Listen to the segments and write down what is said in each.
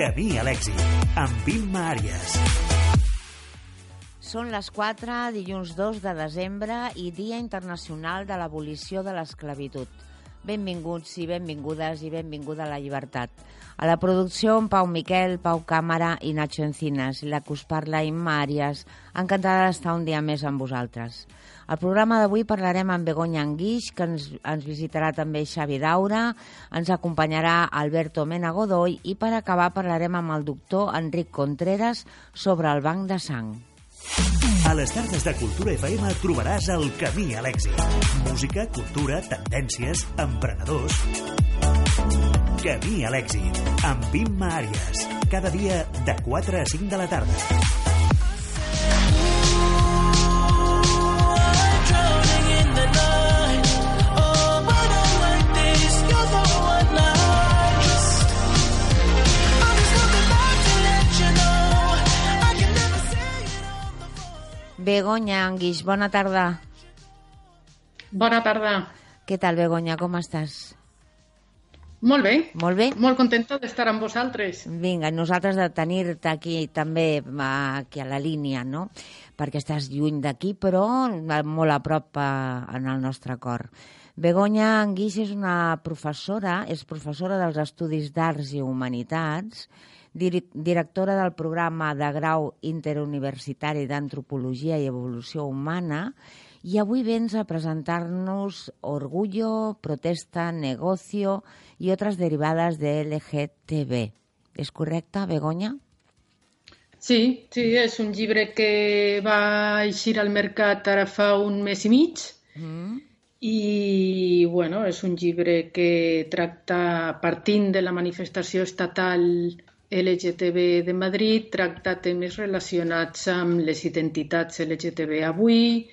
Camí a l'èxit, amb Vilma Àries. Són les 4, dilluns 2 de desembre i Dia Internacional de l'Abolició de l'Esclavitud. Benvinguts i benvingudes i benvinguda a la llibertat. A la producció, en Pau Miquel, Pau Càmera i Nacho Encinas. La que us parla, Imma Àries. Encantada d'estar un dia més amb vosaltres. Al programa d'avui parlarem amb Begoña Anguix, que ens, ens visitarà també Xavi Daura, ens acompanyarà Alberto Mena Godoy i per acabar parlarem amb el doctor Enric Contreras sobre el banc de sang. A les tardes de Cultura FM trobaràs el camí a l'èxit. Música, cultura, tendències, emprenedors... Camí a l'èxit, amb Imma Àries. Cada dia de 4 a 5 de la tarda. Begoña Anguix, bona tarda. Bona tarda. Què tal, Begoña, com estàs? Molt bé. Molt bé? Molt contenta d'estar amb vosaltres. Vinga, nosaltres de tenir-te aquí també aquí a la línia, no? Perquè estàs lluny d'aquí, però molt a prop en el nostre cor. Begoña Anguix és una professora, és professora dels Estudis d'Arts i Humanitats, directora del programa de grau interuniversitari d'Antropologia i Evolució Humana, i avui vens a presentar-nos Orgullo, Protesta, Negocio i altres derivades de LGTB. És correcte, Begoña? Sí, sí, és un llibre que va eixir al mercat ara fa un mes i mig mm. i bueno, és un llibre que tracta, partint de la manifestació estatal LGTB de Madrid tracta temes relacionats amb les identitats LGTB avui,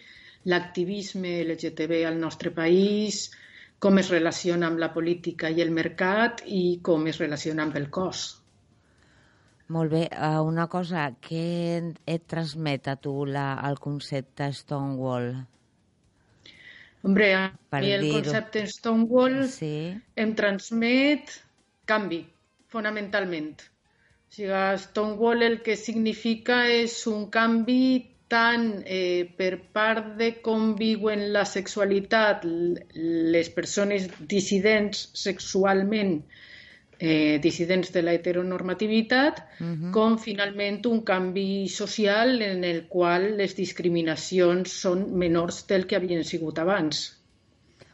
l'activisme LGTB al nostre país, com es relaciona amb la política i el mercat i com es relaciona amb el cos. Molt bé. Uh, una cosa, què et transmet a tu la, el concepte Stonewall? Hombre, a per mi el concepte Stonewall sí. em transmet canvi, fonamentalment. O sigui, Stonewall el que significa és un canvi tant eh, per part de com viuen la sexualitat les persones dissidents sexualment, eh, dissidents de la heteronormativitat, uh. -huh. com finalment un canvi social en el qual les discriminacions són menors del que havien sigut abans.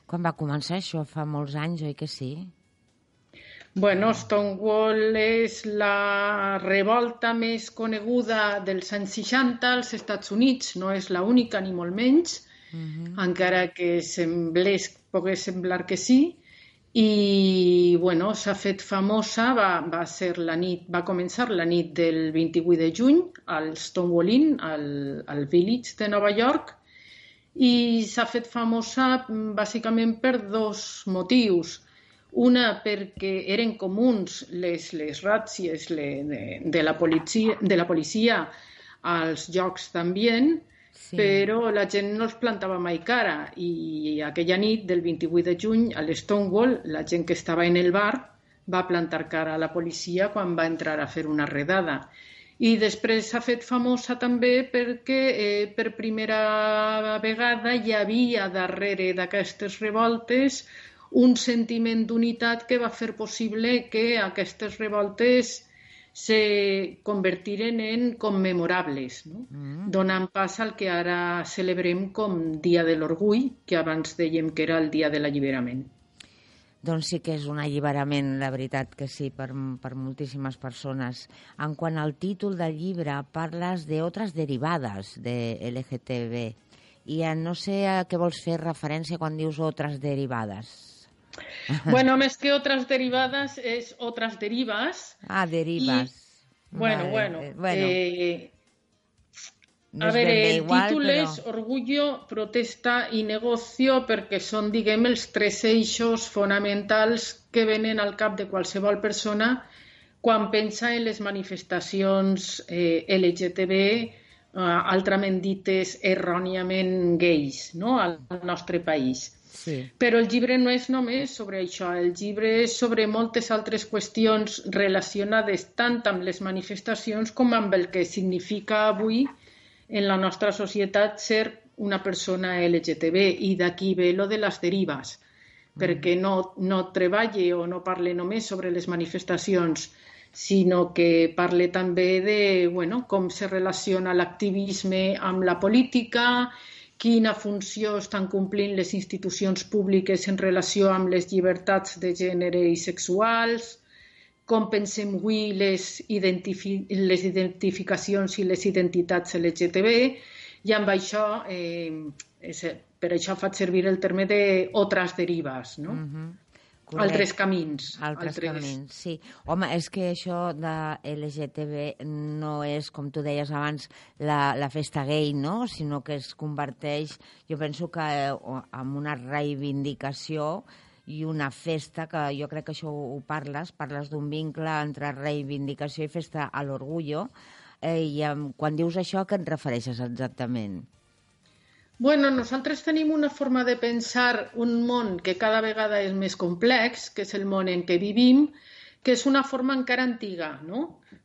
Quan va començar això? Fa molts anys, oi que sí? Bueno, Stonewall és la revolta més coneguda dels anys 60 als Estats Units, no és la única ni molt menys, uh mhm. -huh. encara que semblés, pogués semblar que sí, i bueno, s'ha fet famosa, va, va, ser la nit, va començar la nit del 28 de juny al Stonewall Inn, al, al Village de Nova York, i s'ha fet famosa bàsicament per dos motius. Una perquè eren comuns les, les ràtzies de, de, la policia, de la policia als jocs d'ambient, sí. però la gent no els plantava mai cara i aquella nit del 28 de juny a l'Stonewall la gent que estava en el bar va plantar cara a la policia quan va entrar a fer una redada. I després s'ha fet famosa també perquè eh, per primera vegada hi havia darrere d'aquestes revoltes un sentiment d'unitat que va fer possible que aquestes revoltes se convertiren en commemorables, no? mm. donant pas al que ara celebrem com Dia de l'Orgull, que abans dèiem que era el Dia de l'Alliberament. Doncs sí que és un alliberament, la veritat que sí, per, per moltíssimes persones. En quant al títol del llibre, parles d'altres derivades de LGTB I eh, no sé a què vols fer referència quan dius otras derivadas. Bueno, més que otras derivadas és otras derivas. Ah, derivas. I, bueno, Vale, bueno. eh, bueno. Eh, No a bé el igual, títol però... és Orgullo, protesta i negocio perquè són, diguem, els tres eixos fonamentals que venen al cap de qualsevol persona quan pensa en les manifestacions eh, LGTB, eh, altrament dites erròniament gais, no?, al, al nostre país. Sí. Però el llibre no és només sobre això, el llibre és sobre moltes altres qüestions relacionades tant amb les manifestacions com amb el que significa avui en la nostra societat ser una persona LGTB i d'aquí ve lo de les derives, perquè no, no treballe o no parle només sobre les manifestacions, sinó que parle també de bueno, com se relaciona l'activisme amb la política, quina funció estan complint les institucions públiques en relació amb les llibertats de gènere i sexuals, com pensem avui les, identifi les identificacions i les identitats LGTB, i amb això, eh, és, per això faig servir el terme de derives, no? Mm -hmm. Altres camins. Altres, altres camins, sí. Home, és que això de LGTB no és, com tu deies abans, la, la festa gay, no? Sinó que es converteix, jo penso que eh, en una reivindicació i una festa, que jo crec que això ho parles, parles d'un vincle entre reivindicació i festa a l'orgullo, eh, i eh, quan dius això, a què et refereixes exactament? Bueno, nosaltres tenim una forma de pensar un món que cada vegada és més complex, que és el món en què vivim, que és una forma encara antiga, no?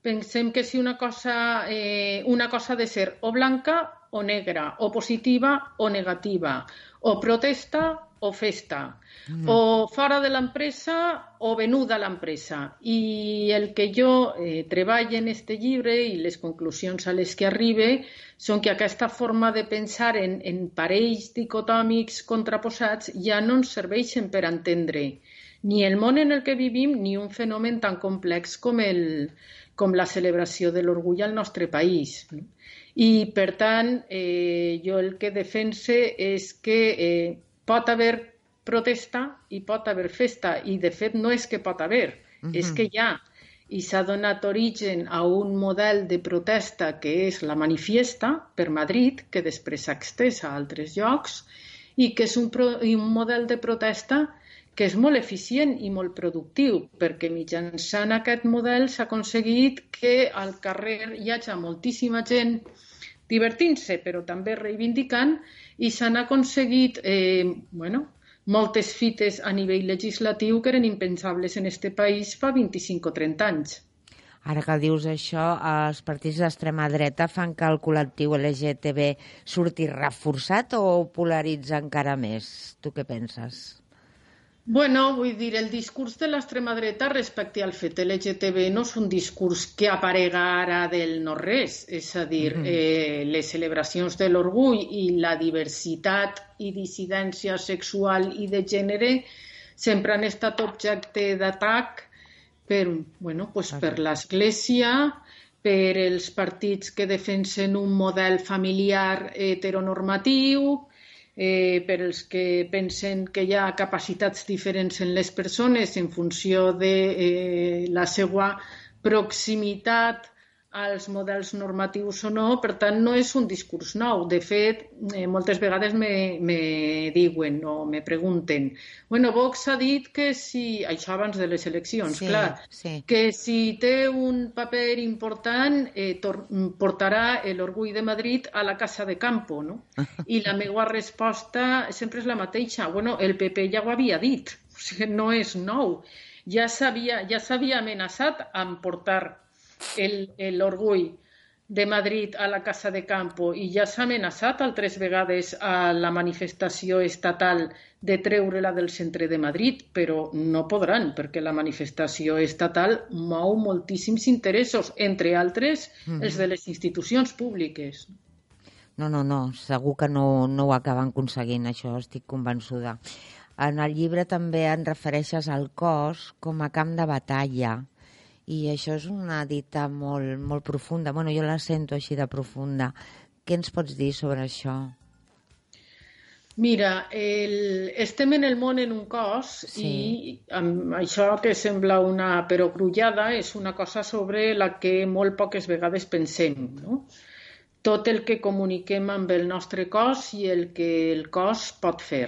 Pensem que si una cosa, eh, una cosa ha de ser o blanca o negra, o positiva o negativa, o protesta o festa, mm. o fora de l'empresa o venuda a l'empresa. I el que jo eh, treballo en este llibre i les conclusions a les que arribe són que aquesta forma de pensar en, en parells dicotòmics contraposats ja no ens serveixen per entendre ni el món en el que vivim ni un fenomen tan complex com, el, com la celebració de l'orgull al nostre país. I, per tant, eh, jo el que defense és que eh, pot haver protesta i pot haver festa, i de fet no és que pot haver, uh -huh. és que hi ha. I s'ha donat origen a un model de protesta que és la manifiesta per Madrid, que després s'ha extès a altres llocs, i que és un, pro, un model de protesta que és molt eficient i molt productiu, perquè mitjançant aquest model s'ha aconseguit que al carrer hi hagi moltíssima gent divertint-se, però també reivindicant, i s'han aconseguit eh, bueno, moltes fites a nivell legislatiu que eren impensables en este país fa 25 o 30 anys. Ara que dius això, els partits d'extrema dreta fan que el col·lectiu LGTB surti reforçat o polaritza encara més? Tu què penses? Bueno, vull dir, el discurs de l'extrema dreta respecte al fet LGTB no és un discurs que aparega ara del no-res, és a dir, mm -hmm. eh, les celebracions de l'orgull i la diversitat i dissidència sexual i de gènere sempre han estat objecte d'atac per, bueno, pues per l'Església, per els partits que defensen un model familiar heteronormatiu, eh, per els que pensen que hi ha capacitats diferents en les persones en funció de eh, la seva proximitat als models normatius o no, per tant no és un discurs nou. De fet, eh, moltes vegades me, me diuen o me pregunten bueno, Vox ha dit que si... Això abans de les eleccions, sí, clar. Sí. Que si té un paper important eh, portarà l'orgull de Madrid a la Casa de Campo, no? I la meva resposta sempre és la mateixa. Bueno, el PP ja ho havia dit, o sigui, no és nou. Ja s'havia ja amenaçat amb portar l'orgull de Madrid a la Casa de Campo i ja s'ha amenaçat altres vegades a la manifestació estatal de treure-la del centre de Madrid, però no podran, perquè la manifestació estatal mou moltíssims interessos, entre altres mm els de les institucions públiques. No, no, no, segur que no, no ho acaben aconseguint, això estic convençuda. En el llibre també en refereixes al cos com a camp de batalla i això és una dita molt, molt profunda. Bueno, jo la sento així de profunda. Què ens pots dir sobre això? Mira, el, estem en el món en un cos sí. i amb això que sembla una perogrullada és una cosa sobre la que molt poques vegades pensem. No? Tot el que comuniquem amb el nostre cos i el que el cos pot fer.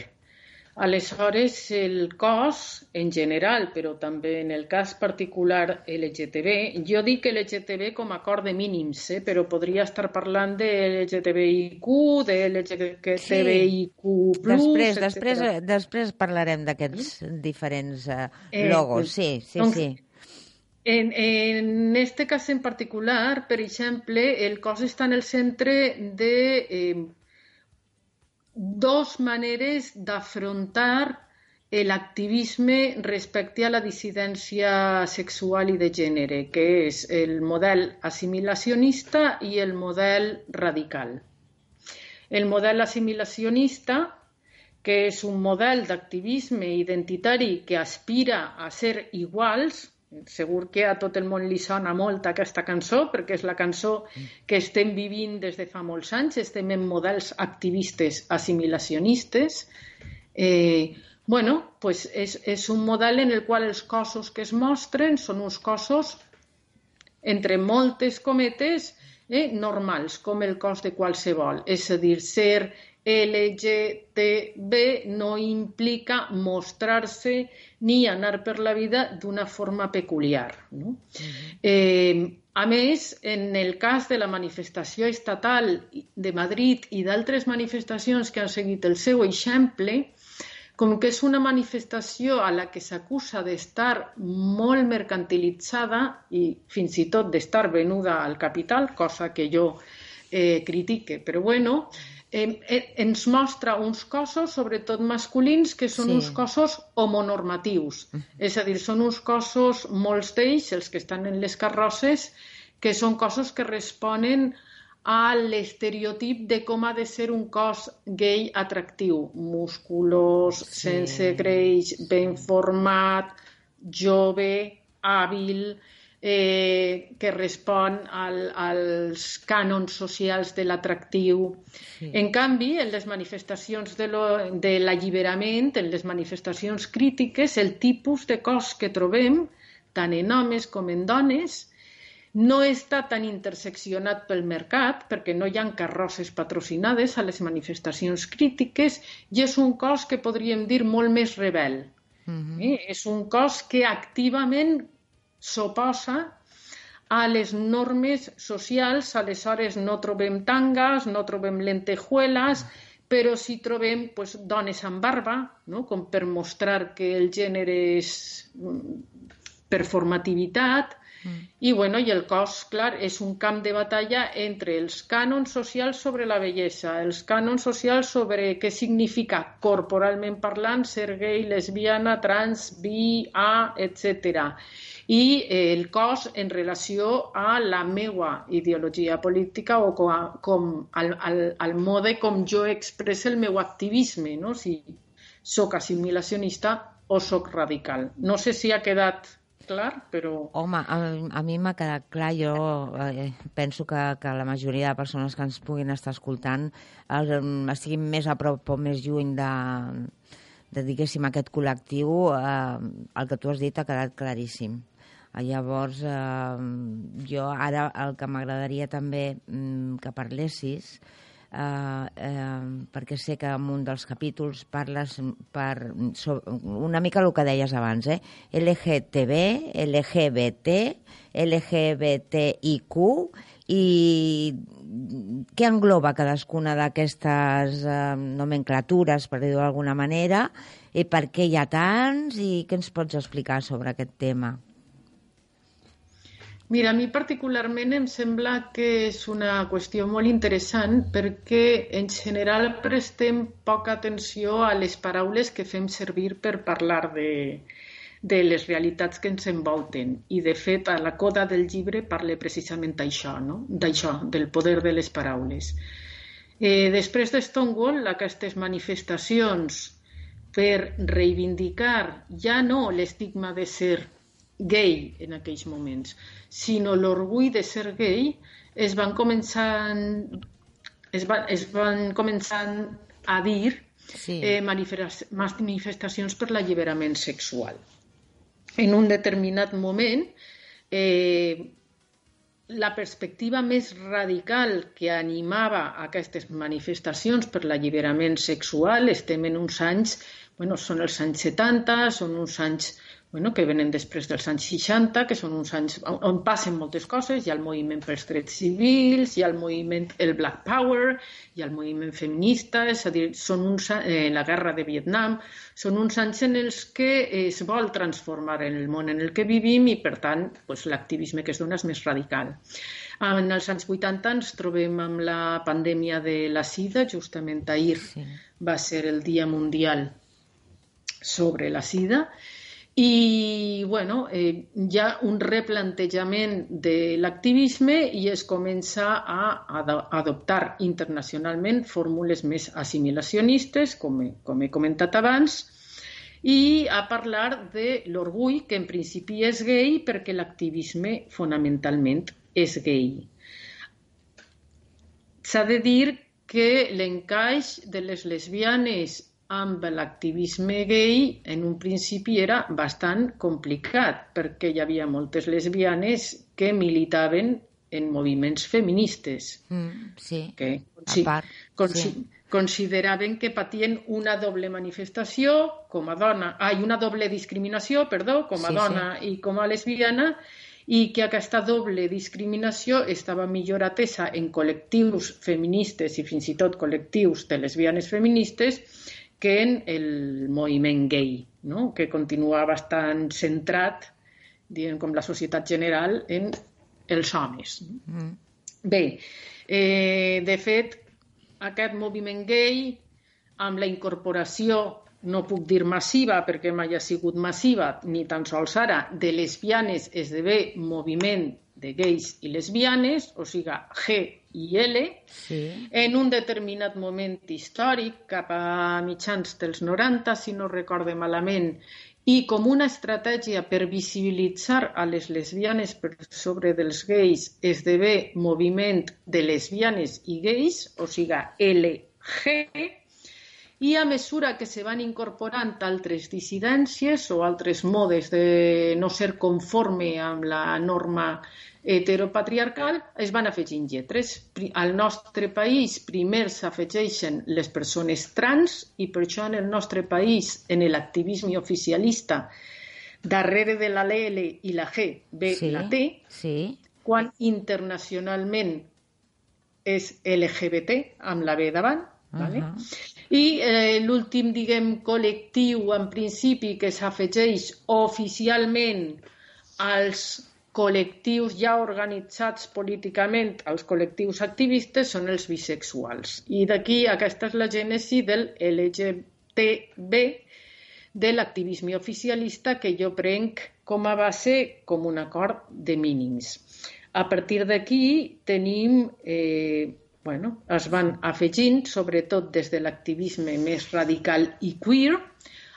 Aleshores, el cos, en general, però també en el cas particular LGTB, jo dic LGTB com a acord de mínims, eh? però podria estar parlant de LGTBIQ, de LGTBIQ+... Sí. Després, després, després parlarem d'aquests diferents uh, logos, sí, sí, doncs, sí. En, en este cas en particular, per exemple, el cos està en el centre de eh, dos maneres d'afrontar l'activisme respecte a la dissidència sexual i de gènere, que és el model assimilacionista i el model radical. El model assimilacionista, que és un model d'activisme identitari que aspira a ser iguals, Segur que a tot el món li sona molt aquesta cançó, perquè és la cançó que estem vivint des de fa molts anys, estem en models activistes assimilacionistes. Eh, bueno, pues és, és un model en el qual els cossos que es mostren són uns cossos, entre moltes cometes, eh, normals, com el cos de qualsevol. És a dir, ser LGTB no implica mostrarse ni anar per la vida d'una forma peculiar. No? Eh, a més, en el cas de la manifestació estatal de Madrid i d'altres manifestacions que han seguit el seu exemple, com que és una manifestació a la que s'acusa d'estar molt mercantilitzada i fins i tot d'estar venuda al capital, cosa que jo eh, critique, però bueno, eh, eh, ens mostra uns cossos, sobretot masculins, que són sí. uns cossos homonormatius. És a dir, són uns cossos, molts d'ells, els que estan en les carrosses, que són cossos que responen a l'estereotip de com ha de ser un cos gay atractiu. Musculós, sí. sense greix, ben format, jove, hàbil eh, que respon al, als cànons socials de l'atractiu. Sí. En canvi, en les manifestacions de l'alliberament, en les manifestacions crítiques, el tipus de cos que trobem, tant en homes com en dones, no està tan interseccionat pel mercat, perquè no hi ha carrosses patrocinades a les manifestacions crítiques, i és un cos que podríem dir molt més rebel. Uh -huh. eh? És un cos que activament s'oposa a les normes socials, aleshores no trobem tangas, no trobem lentejuelas, però sí trobem pues, dones amb barba, no? com per mostrar que el gènere és mm, performativitat, Mm. I, bueno, I el cos, clar, és un camp de batalla entre els cànons socials sobre la bellesa, els cànons socials sobre què significa corporalment parlant ser gay, lesbiana, trans, bi, a, etc. I eh, el cos en relació a la meua ideologia política o com, com al, al, al mode com jo expresso el meu activisme, no? si sóc assimilacionista o sóc radical. No sé si ha quedat clar, però... Home, a, a mi m'ha quedat clar, jo eh, penso que, que la majoria de persones que ens puguin estar escoltant el, estiguin més a prop o més lluny de, de diguéssim, aquest col·lectiu, eh, el que tu has dit ha quedat claríssim. Eh, llavors, eh, jo ara el que m'agradaria també mm, que parlessis eh, eh, perquè sé que en un dels capítols parles per, so, una mica el que deies abans, eh? LGTB, LGBT, LGBTIQ i què engloba cadascuna d'aquestes eh, nomenclatures, per dir-ho d'alguna manera, i per què hi ha tants i què ens pots explicar sobre aquest tema? Mira, a mi particularment em sembla que és una qüestió molt interessant perquè en general prestem poca atenció a les paraules que fem servir per parlar de, de les realitats que ens envolten. I, de fet, a la coda del llibre parla precisament d'això, no? d'això, del poder de les paraules. Eh, després de Stonewall, aquestes manifestacions per reivindicar ja no l'estigma de ser gay en aquells moments, sinó l'orgull de ser gay, es van començar, es van, es van començar a dir Sí. eh, manifestacions per l'alliberament sexual. En un determinat moment, eh, la perspectiva més radical que animava aquestes manifestacions per l'alliberament sexual estem en uns anys, bueno, són els anys 70, són uns anys bueno, que venen després dels anys 60, que són uns anys on passen moltes coses, hi ha el moviment pels drets civils, hi ha el moviment, el Black Power, hi ha el moviment feminista, és a dir, són uns, eh, la guerra de Vietnam, són uns anys en els que es vol transformar en el món en el que vivim i, per tant, pues, l'activisme que es dona és més radical. En els anys 80 ens trobem amb la pandèmia de la sida, justament ahir sí. va ser el Dia Mundial sobre la sida, i bueno, eh, hi ha un replantejament de l'activisme i es comença a ad adoptar internacionalment fórmules més assimilacionistes, com he, com he comentat abans, i a parlar de l'orgull, que en principi és gay perquè l'activisme fonamentalment és gay. S'ha de dir que l'encaix de les lesbianes amb l'activisme gay en un principi era bastant complicat perquè hi havia moltes lesbianes que militaven en moviments feministes. Mm, sí, que consi a part, consi sí. consideraven que patien una doble manifestació com a dona, ai, una doble discriminació, perdó, com a sí, dona sí. i com a lesbiana, i que aquesta doble discriminació estava millor atesa en col·lectius feministes i fins i tot col·lectius de lesbianes feministes que en el moviment gay, no? que continua bastant centrat, diguem, com la societat general, en els homes. Mm. Bé, eh, de fet, aquest moviment gay, amb la incorporació, no puc dir massiva perquè mai ha sigut massiva, ni tan sols ara, de lesbianes esdevé moviment de gais i lesbianes, o sigui, G i L, sí. en un determinat moment històric, cap a mitjans dels 90, si no recorde malament, i com una estratègia per visibilitzar a les lesbianes per sobre dels gais esdevé moviment de lesbianes i gais, o sigui, LG, i a mesura que se van incorporant altres dissidències o altres modes de no ser conforme amb la norma heteropatriarcal es van afegint lletres. Al nostre país primer s'afegeixen les persones trans i per això en el nostre país, en l'activisme oficialista, darrere de la L i la G ve sí, la T, sí. quan internacionalment és LGBT amb la B davant. Uh -huh. vale? I eh, l'últim, diguem, col·lectiu en principi que s'afegeix oficialment als col·lectius ja organitzats políticament, els col·lectius activistes, són els bisexuals. I d'aquí aquesta és la gènesi del LGTB, de l'activisme oficialista que jo prenc com a base com un acord de mínims. A partir d'aquí tenim, eh, bueno, es van afegint, sobretot des de l'activisme més radical i queer,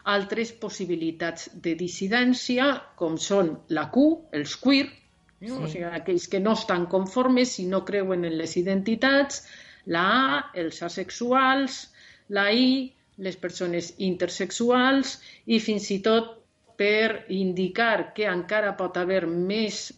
altres possibilitats de dissidència, com són la Q, els queer, eh? sí. o sigui, aquells que no estan conformes i no creuen en les identitats, la A, els asexuals, la I, les persones intersexuals i fins i tot per indicar que encara pot haver més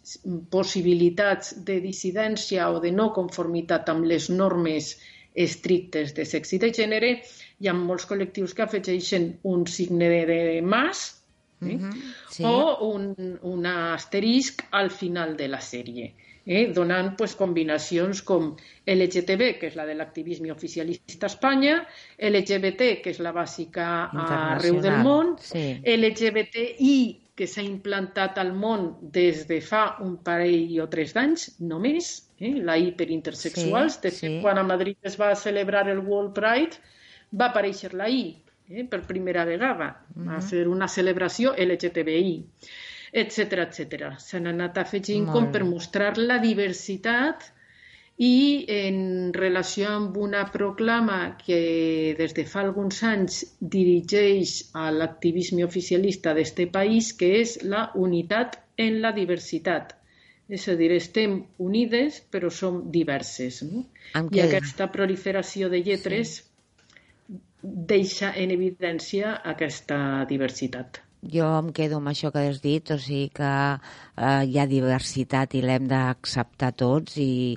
possibilitats de dissidència o de no conformitat amb les normes estrictes de sexe i de gènere, hi ha molts col·lectius que afegeixen un signe de mas eh? mm -hmm, sí. o un, un asterisc al final de la sèrie, eh? donant pues, combinacions com LGTB, que és la de l'activisme oficialista a Espanya, LGBT, que és la bàsica arreu del món, sí. LGBTI, que s'ha implantat al món des de fa un parell o tres d'anys, només, eh? la hiperintersexuals. Sí, de fet, sí. quan a Madrid es va celebrar el World Pride, va aparèixer la I, eh? per primera vegada. Uh -huh. Va ser una celebració LGTBI, etc etc. S'han anat afegint com per mostrar la diversitat i en relació amb una proclama que des de fa alguns anys dirigeix a l'activisme oficialista d'aquest país, que és la unitat en la diversitat. És a dir, estem unides però som diverses. No? I aquesta proliferació de lletres sí. deixa en evidència aquesta diversitat. Jo em quedo amb això que has dit, o sigui que eh, hi ha diversitat i l'hem d'acceptar tots i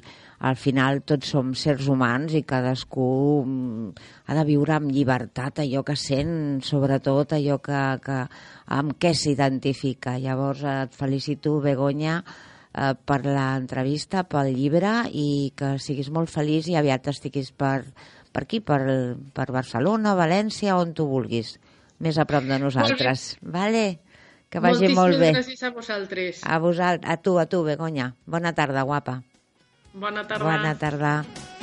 al final tots som sers humans i cadascú mm, ha de viure amb llibertat allò que sent, sobretot allò que, que amb què s'identifica. Llavors et felicito, Begoña, eh, per l'entrevista, pel llibre i que siguis molt feliç i aviat estiguis per, per aquí, per, per Barcelona, València, on tu vulguis més a prop de nosaltres. Vale? Que vagi Moltíssimes molt bé. gràcies a vosaltres. A, vosal, a tu, a tu, Begoña. Bona tarda, guapa. Bona tarda. Bona tarda.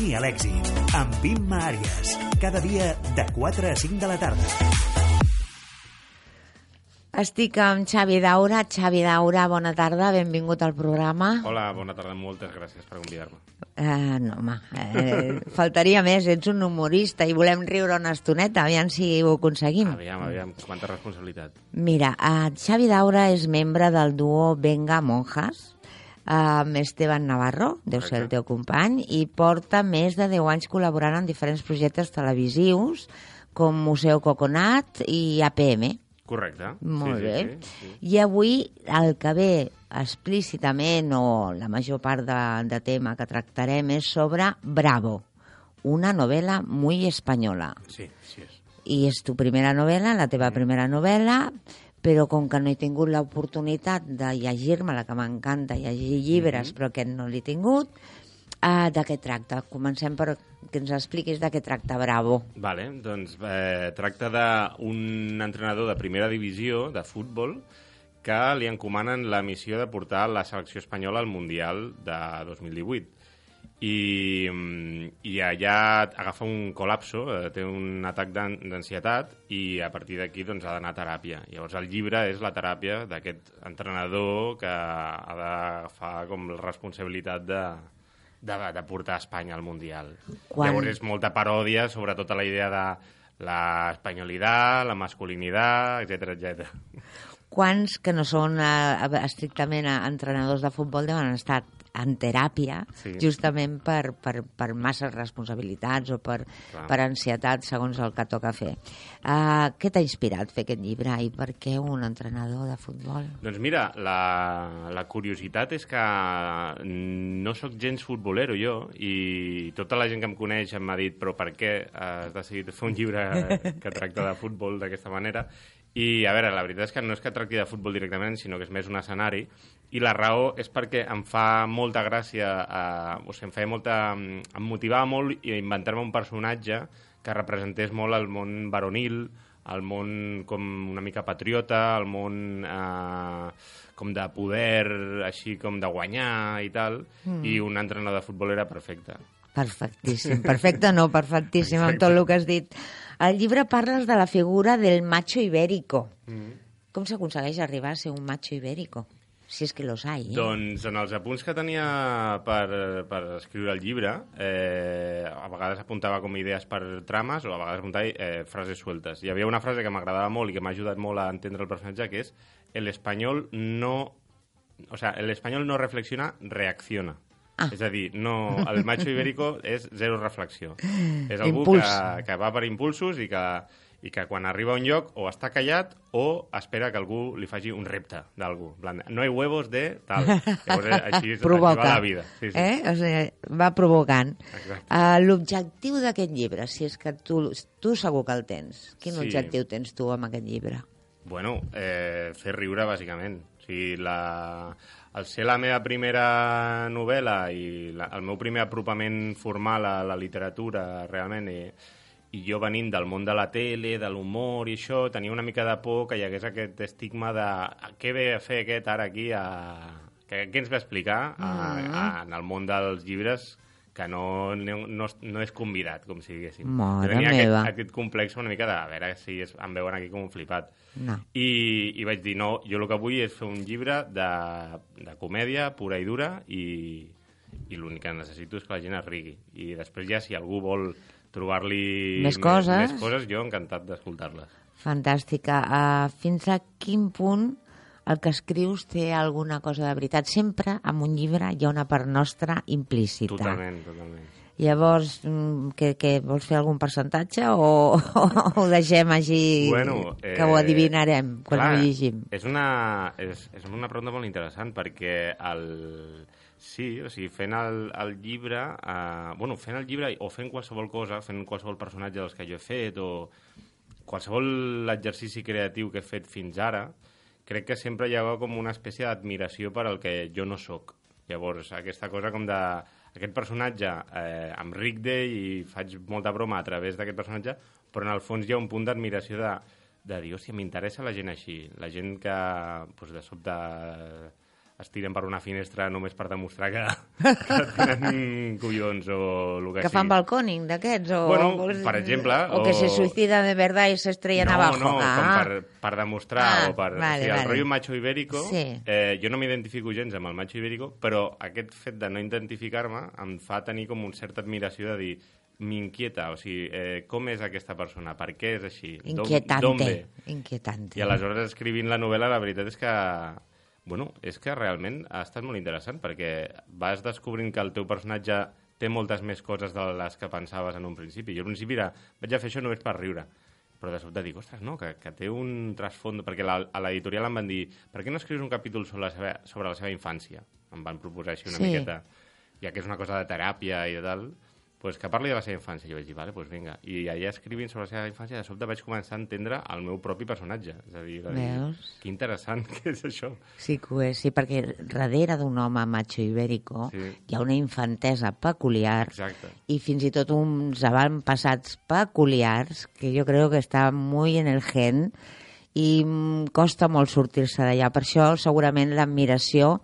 Camí a l'èxit, amb Imma Àries. Cada dia de 4 a 5 de la tarda. Estic amb Xavi Daura. Xavi Daura, bona tarda, benvingut al programa. Hola, bona tarda, moltes gràcies per convidar-me. Uh, no, home, eh, faltaria més, ets un humorista i volem riure una estoneta, aviam si ho aconseguim. Aviam, aviam, quanta responsabilitat. Mira, uh, Xavi Daura és membre del duo Venga Monjas, amb Esteban Navarro, deu ser el teu company, i porta més de 10 anys col·laborant en diferents projectes televisius, com Museu Coconut i APM. Correcte. Molt sí, bé. Sí, sí, sí. I avui el que ve explícitament, o la major part de, de tema que tractarem, és sobre Bravo, una novel·la muy espanyola. Sí, sí és. I és tu primera novel·la, la teva primera novel·la, però com que no he tingut l'oportunitat de llegir-me, la que m'encanta llegir llibres, però aquest no l'he tingut, uh, de què tracta? Comencem per que ens expliquis de què tracta Bravo. Vale, doncs eh, tracta d'un entrenador de primera divisió de futbol que li encomanen la missió de portar la selecció espanyola al Mundial de 2018. I, mm, i allà agafa un col·lapso, eh, té un atac d'an- d'ansietat i a partir d'aquí doncs, ha d'anar a teràpia. Llavors el llibre és la teràpia d'aquest entrenador que ha d'agafar com la responsabilitat de, de, de portar Espanya al Mundial. Quan- Llavors és molta paròdia sobre tota la idea de l'espanyolitat, la masculinitat, etc etc. Quants que no són eh, estrictament eh, entrenadors de futbol deuen estar en teràpia Sí. justament per, per, per masses responsabilitats o per, Clar. per ansietat segons el que toca fer. Uh, què t'ha inspirat fer aquest llibre i per què un entrenador de futbol? Doncs mira, la, la curiositat és que no sóc gens futbolero jo i tota la gent que em coneix m'ha dit però per què has decidit fer un llibre que tracta de futbol d'aquesta manera I, a veure, la veritat és que no és que tracti de futbol directament, sinó que és més un escenari, i la raó és perquè em fa molta gràcia, eh, o sigui, em feia molta... em motivava molt i inventar-me un personatge que representés molt el món varonil, el món com una mica patriota, el món eh, com de poder, així com de guanyar i tal, mm. i un entrenador de futbol era perfecte. Perfectíssim. Perfecte no, perfectíssim, amb tot el que has dit. Al llibre parles de la figura del macho ibérico. Mm. Com s'aconsegueix arribar a ser un macho ibérico? Si és que los hay, eh? Doncs en els apunts que tenia per, per escriure el llibre, eh, a vegades apuntava com idees per trames o a vegades apuntava eh, frases sueltes. Hi havia una frase que m'agradava molt i que m'ha ajudat molt a entendre el personatge, que és el espanyol no... O sea, el espanyol no reflexiona, reacciona. Ah. És a dir, no, el macho ibérico és zero reflexió. És algú Impuls. que, que va per impulsos i que, i que quan arriba a un lloc o està callat o espera que algú li faci un repte d'algú. No hay huevos de tal. Llavors, eh, així, és, Provoca. la vida. Sí, sí. Eh? O sigui, va provocant. Uh, L'objectiu d'aquest llibre, si és que tu, tu segur que el tens. Quin Sí. objectiu tens tu amb aquest llibre? Bueno, eh, fer riure, bàsicament. O sigui, la... al ser la meva primera novel·la i la, el meu primer apropament formal a la literatura, realment, i, i jo venint del món de la tele, de l'humor i això, tenia una mica de por que hi hagués aquest estigma de què ve a fer aquest ara aquí a... Què, què ens va explicar a, a, en el món dels llibres que no, no, no, no és convidat, com si diguéssim. Mare tenia meva. Aquest, aquest complex una mica de a veure si es, em veuen aquí com un flipat. No. I, I vaig dir, no, jo el que vull és fer un llibre de, de comèdia pura i dura i, i l'únic que necessito és que la gent es rigui. I després ja, si algú vol trobar-li Més coses. més, més coses, jo encantat d'escoltar-les. Fantàstica. Uh, fins a quin punt el que escrius té alguna cosa de veritat? Sempre en un llibre hi ha una part nostra implícita. Totalment, totalment. Llavors, mm, que, que vols fer algun percentatge o, o ho deixem així Bueno, que eh, ho adivinarem quan clar, ho llegim? És una, és, és una pregunta molt interessant perquè el, sí, o sigui, fent el, el llibre, eh, bueno, fent el llibre o fent qualsevol cosa, fent qualsevol personatge dels que jo he fet o qualsevol exercici creatiu que he fet fins ara, crec que sempre hi ha com una espècie d'admiració per al que jo no sóc. Llavors, aquesta cosa com de aquest personatge eh, em ric d'ell i faig molta broma a través d'aquest personatge, però en el fons hi ha un punt d'admiració de, de dir, hòstia, m'interessa la gent així, la gent que pues, de sobte es tiren per una finestra només per demostrar que, que tenen collons o el que, Que sigui. fan balconing d'aquests? O, Bueno, per exemple, O, que o- se suicidan de verdad y se estrellan no, abajo. No, ah. com per, per demostrar Ah, o per... vale, o sigui, el vale. rotllo macho ibérico, Sí. eh, jo no m'identifico gens amb el macho ibérico, però aquest fet de no identificar-me em fa tenir com un certa admiració de dir m'inquieta, o sigui, eh, com és aquesta persona, per què és així, d'on- ve? Inquietante. I aleshores escrivint la novel·la la veritat és que bueno, és que realment ha estat molt interessant perquè vas descobrint que el teu personatge té moltes més coses de les que pensaves en un principi. Jo al principi era, vaig a fer això només per riure, però de sobte dic, ostres, no, que, que té un trasfond, perquè la, a l'editorial em van dir, per què no escrius un capítol sobre la seva, sobre la seva infància? Em van proposar així una Sí. miqueta, ja que és una cosa de teràpia i de tal, pues que parli de la seva infància. Jo vaig dir, vale, pues vinga. I allà escrivint sobre la seva infància, de sobte vaig començar a entendre el meu propi personatge. És a dir, Veus? que interessant que és això. Sí que ho és, sí, perquè darrere d'un home macho ibérico Sí. hi ha una infantesa peculiar Exacte. i fins i tot uns avantpassats peculiars que jo crec que està muy en el gen i mm, costa molt sortir-se d'allà. Per això, segurament, l'admiració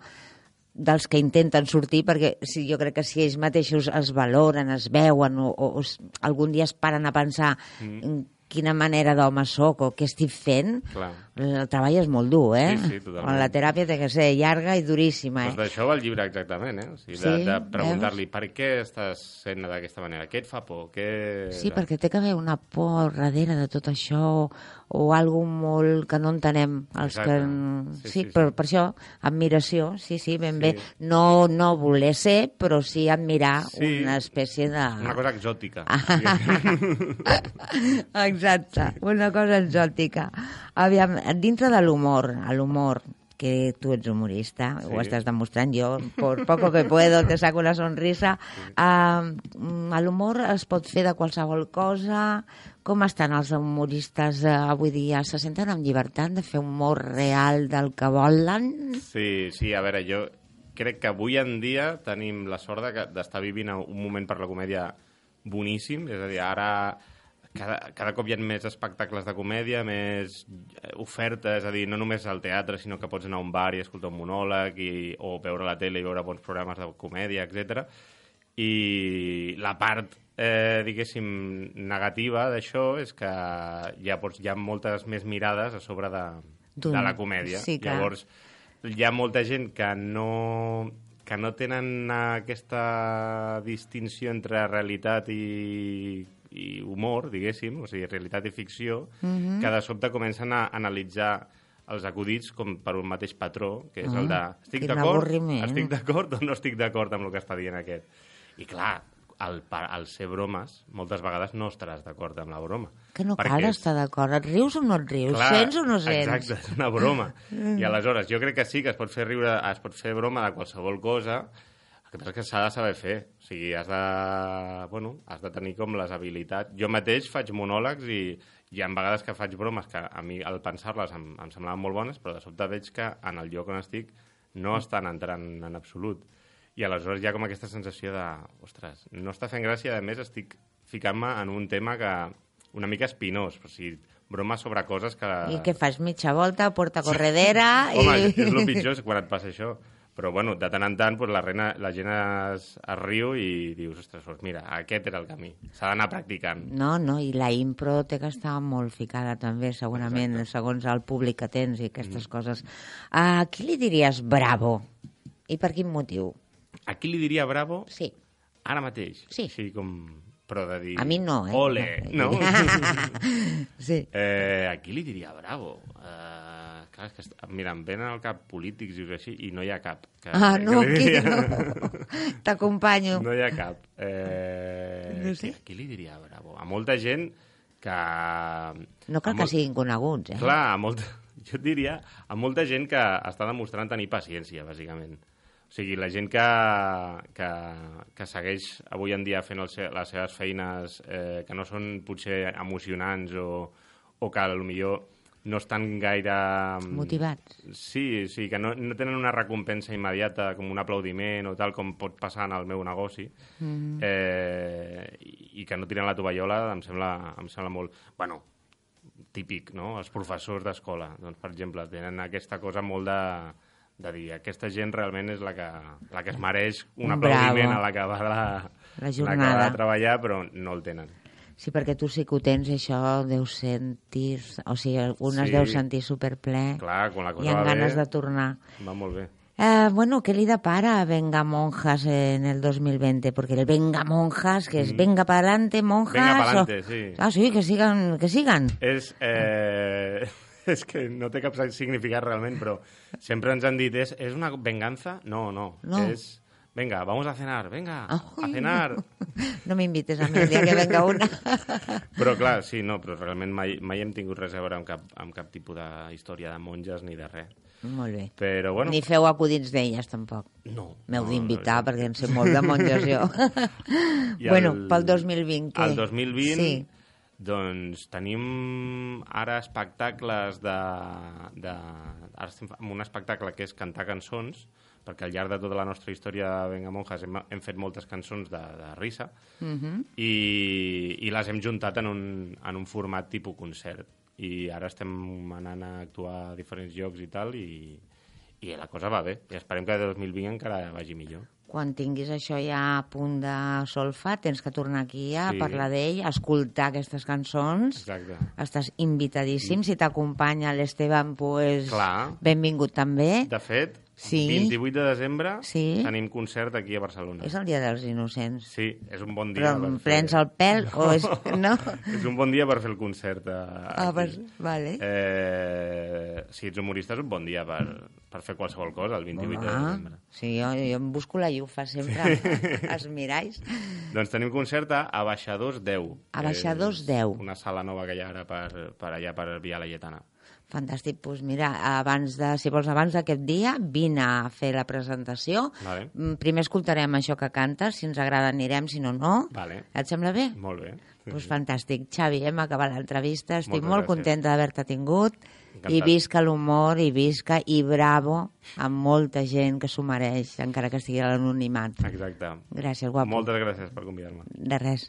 dels que intenten sortir, perquè si, jo crec que si ells mateixos es valoren, es veuen o, o, o algun dia es paren a pensar mm. quina manera d'home sóc o què estic fent, Clar. El treball és molt dur, eh? Sí, sí, totalment. La teràpia té que ser llarga i duríssima, Doncs eh? d'això va el llibre exactament, eh? O sigui, de, Sí, de preguntar-li per què estàs sent d'aquesta manera, què et fa por, què... Sí, perquè té que haver una por darrere de tot això o algo molt que no entenem els Exacte. que... Sí, Sí, sí, sí. per això, admiració, sí, sí, ben Sí. bé. No, no voler ser, però sí admirar Sí. una espècie de... Una cosa exòtica. Exacte, una cosa exòtica. Aviam, dintre de l'humor, a l'humor, que tu ets humorista, Sí. ho estàs demostrant jo, por poco que puedo te saco una sonrisa. Uh, L'humor es pot fer de qualsevol cosa. Com estan els humoristes uh, avui dia? Se senten amb llibertat de fer humor real del que volen? Sí, sí, a veure, jo crec que avui en dia tenim la sort de d'estar vivint un moment per la comèdia boníssim, és a dir, ara cada, cada cop hi ha més espectacles de comèdia, més eh, oferta, és a dir, no només al teatre, sinó que pots anar a un bar i escoltar un monòleg, i, o veure la tele i veure bons programes de comèdia, etc. I la part, eh, diguéssim, negativa d'això és que ha, pots, hi ha moltes més mirades a sobre de, de la comèdia. sí, clar. Llavors, hi ha molta gent que no que no tenen aquesta distinció entre realitat i, i humor, diguéssim, o sigui, realitat i ficció, Mhm. que de sobte comencen a analitzar els acudits com per un mateix patró, que és el de Ah, estic quin d'acord, estic d'acord o no estic d'acord amb el que està dient aquest. I clar, al, al ser bromes, moltes vegades no estaràs d'acord amb la broma. Que no cal és- estar d'acord. Et rius o no et rius? sents o no sents? Exacte, és una broma. I aleshores, jo crec que sí que es pot fer riure, es pot fer broma de qualsevol cosa, el que passa és que s'ha de saber fer. O sigui, has de, bueno, has de tenir com les habilitats. Jo mateix faig monòlegs i hi ha vegades que faig bromes que a mi al pensar-les em, em semblaven molt bones, però de sobte veig que en el lloc on estic no estan entrant en absolut. I aleshores hi ha com aquesta sensació de, ostres, no està fent gràcia, a més estic ficant-me en un tema que una mica espinós, o sigui, bromes sobre coses que... I què fas? Mitja volta, porta corredera... Home, i... és el pitjor és quan et passa això. Però, bueno, de tant en tant, pues, la, reina, la gent es, es riu i dius, ostres, doncs mira, aquest era el camí. S'ha d'anar practicant. No, no, i la impro té que estar molt ficada també, segurament, Exacte. segons el públic que tens i aquestes coses. A qui li diries bravo? I per quin motiu? A qui li diria bravo Sí. ara mateix? Sí. Així com... Però de dir... A mi no, eh? Ole, no? sí. eh, a qui li diria bravo? Eh, clar, que, mira, em venen al cap polítics i així, i no hi ha cap. Que, Ah, que no, li aquí diria- no. T'acompanyo. No hi ha cap. Eh, No sé. qui, li diria bravo? A molta gent que... No cal a que molt- siguin coneguts, eh? Clar, a molta, jo et diria a molta gent que està demostrant tenir paciència, bàsicament. O sigui, la gent que, que, que segueix avui en dia fent el se les seves feines eh, que no són potser emocionants o, o que millor no estan gaire... mm, Motivats. Sí, sí, que no, no tenen una recompensa immediata com un aplaudiment o tal com pot passar en el meu negoci Mm-hmm. eh, i, i que no tiren la tovallola em sembla, em sembla molt... Bueno, típic, no? Els professors d'escola, doncs, per exemple, tenen aquesta cosa molt de, de dir aquesta gent realment és la que, la que es mereix un Bravo. aplaudiment a l'acabar la, La jornada. de treballar, però no el tenen. Sí, perquè tu sí que ho tens, això, deus sentir... O sigui, un es Sí. deu sentir superple Clar, quan la cosa i amb ganes bé, de tornar. va molt bé. Eh, bueno, ¿qué le depara a Venga Monjas en el 2020? Porque el Venga Monjas, que es venga para adelante, monjas... Mm. Venga pa'lante, o- sí. Ah, sí, que sigan, que sigan. És, eh, és que no té cap significat realment, però sempre ens han dit, és, és una venganza? No, no, No. és... Venga, vamos a cenar, venga, a Ai. cenar. No m'invites a mi el dia que venga una. Però clar, sí, no, però realment mai, mai hem tingut res a veure amb cap, amb cap tipus de història de monges ni de res. Molt bé. Però bueno, Ni feu acudits d'elles, tampoc. no. M'heu no, d'invitar, no, perquè en sé molt de monges, jo. I bueno, el- pel 2020, què? El 2020, Sí. doncs tenim ara espectacles de... de ara estem amb un espectacle que és cantar cançons, perquè al llarg de tota la nostra història de Venga Monjas hem, hem fet moltes cançons de, de risa Mhm. i, i les hem juntat en un, en un format tipus concert. I ara estem anant a actuar a diferents llocs i tal, i, i la cosa va bé. I esperem que el 2020 encara vagi millor. Quan tinguis això ja a punt de solfa, tens que tornar aquí a Sí. parlar d'ell, escoltar aquestes cançons. Exacte. Estàs invitadíssim. Si t'acompanya l'Esteban, pues, Clar. benvingut també. De fet, Sí. 28 de desembre Sí. tenim concert aquí a Barcelona. És el dia dels innocents. Sí, és un bon dia. Però per em fer- prens el pèl o és... No? és un bon dia per fer el concert. eh, Ah, aquí. pues, vale. Eh, si ets humorista és un bon dia per, per fer qualsevol cosa, el 28 de Ah, desembre. sí, jo, jo em busco la llufa sempre, els miralls. Doncs tenim concert a Abaixadors 10. Abaixadors És 10. Una sala nova que hi ha ara per, per allà, per Via Laietana. Fantàstic. Doncs mira, abans de, si vols abans d'aquest dia, vine a fer la presentació. Vale. Mm, Primer escoltarem això que cantes, si ens agrada anirem, si no, no. Vale. Et sembla bé? Molt bé. Doncs sí. fantàstic. Xavi, hem acabat l'entrevista. Estic Moltes molt gràcies. contenta d'haver-te tingut. Encantat. I visca l'humor, i visca, i bravo amb molta gent que s'ho mereix, encara que estigui a l'anonimat. Exacte. Gràcies, guapo. Moltes gràcies per convidar-me. De res.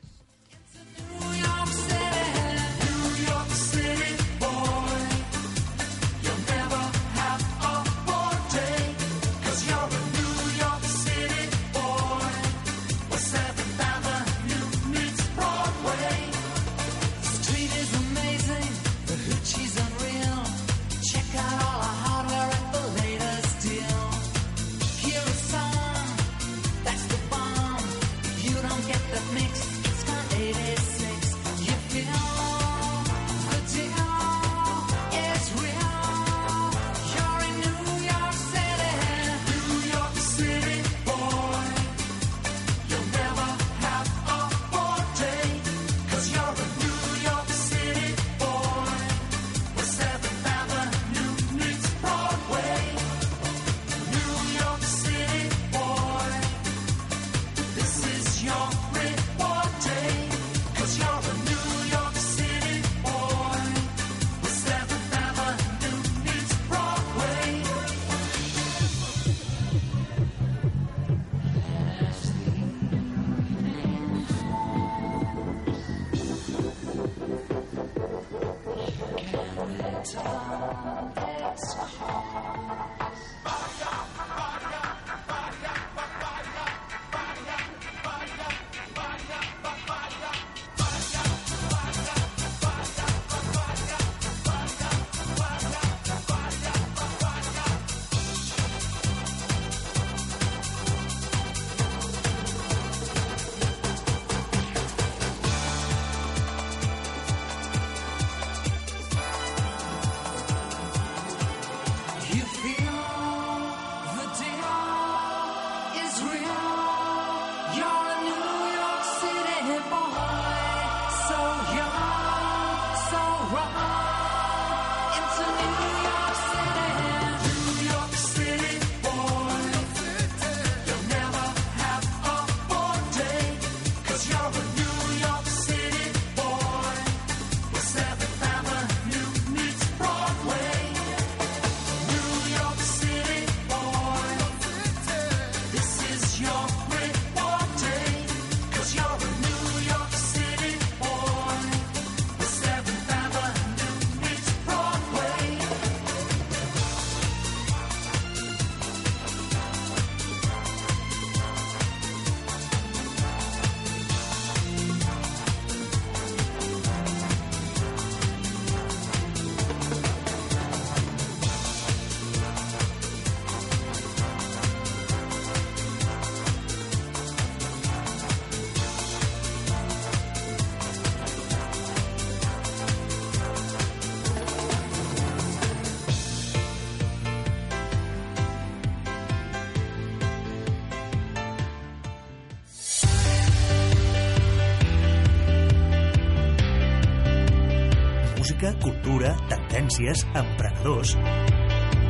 Música, cultura, tendències, emprenedors...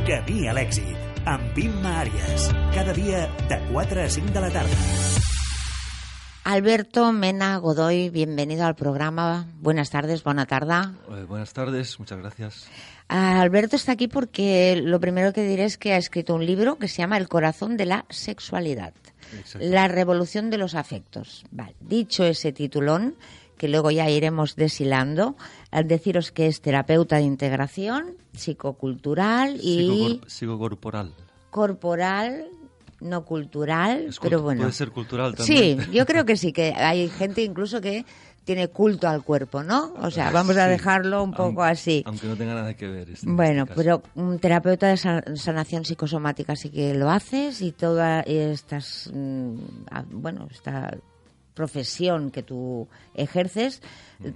Camí a l'èxit, amb Imma Àries. Cada dia de 4 a 5 de la tarda. Alberto Mena Godoy, bienvenido al programa. Buenas tardes, buena tarde. Eh, buenas tardes, muchas gracias. Ah, Alberto está aquí porque lo primero que diré es que ha escrito un libro que se llama El corazón de la sexualidad. Exacto. La revolución de los afectos. Vale. Dicho ese titulón, que luego ya iremos deshilando, al deciros que es terapeuta de integración, psicocultural y Psicocor- psicocorporal. corporal, no cultural, Es pero bueno. Puede ser cultural Sí, también. yo creo que sí, que hay gente incluso que tiene culto al cuerpo, ¿no? O sea, vamos a Sí. dejarlo un poco así. Aunque no tenga nada que ver. este- Bueno, este caso. pero un terapeuta de sa- sanación psicosomática sí que lo haces y toda estas, mm, ah, bueno, esta profesión que tú ejerces,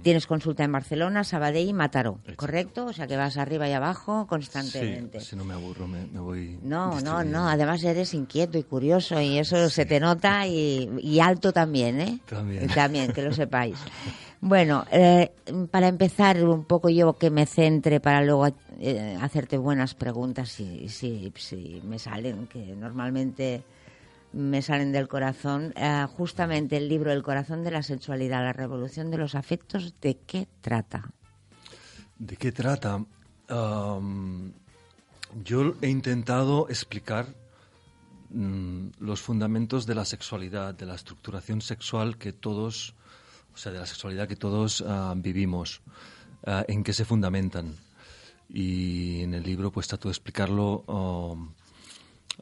tienes consulta en Barcelona, Sabadell y Mataró, Exacto. ¿correcto? O sea que vas arriba y abajo Sí, constantemente. si no me aburro, me, me voy. No, no, no. Además eres inquieto y curioso y eso se te nota y, y alto también, ¿eh? También. También, que lo sepáis. Bueno, eh, para empezar un poco yo que me centre para luego eh, hacerte buenas preguntas si, si, si me salen, que normalmente me salen del corazón. Eh, justamente el libro El corazón de la sexualidad, la revolución de los afectos, ¿de qué trata? ¿De qué trata? Yo he intentado explicar mm, los fundamentos de la sexualidad, de la estructuración sexual que todos, o sea, de la sexualidad que todos ah, vivimos, ah, en qué se fundamentan. Y en el libro pues trato de explicarlo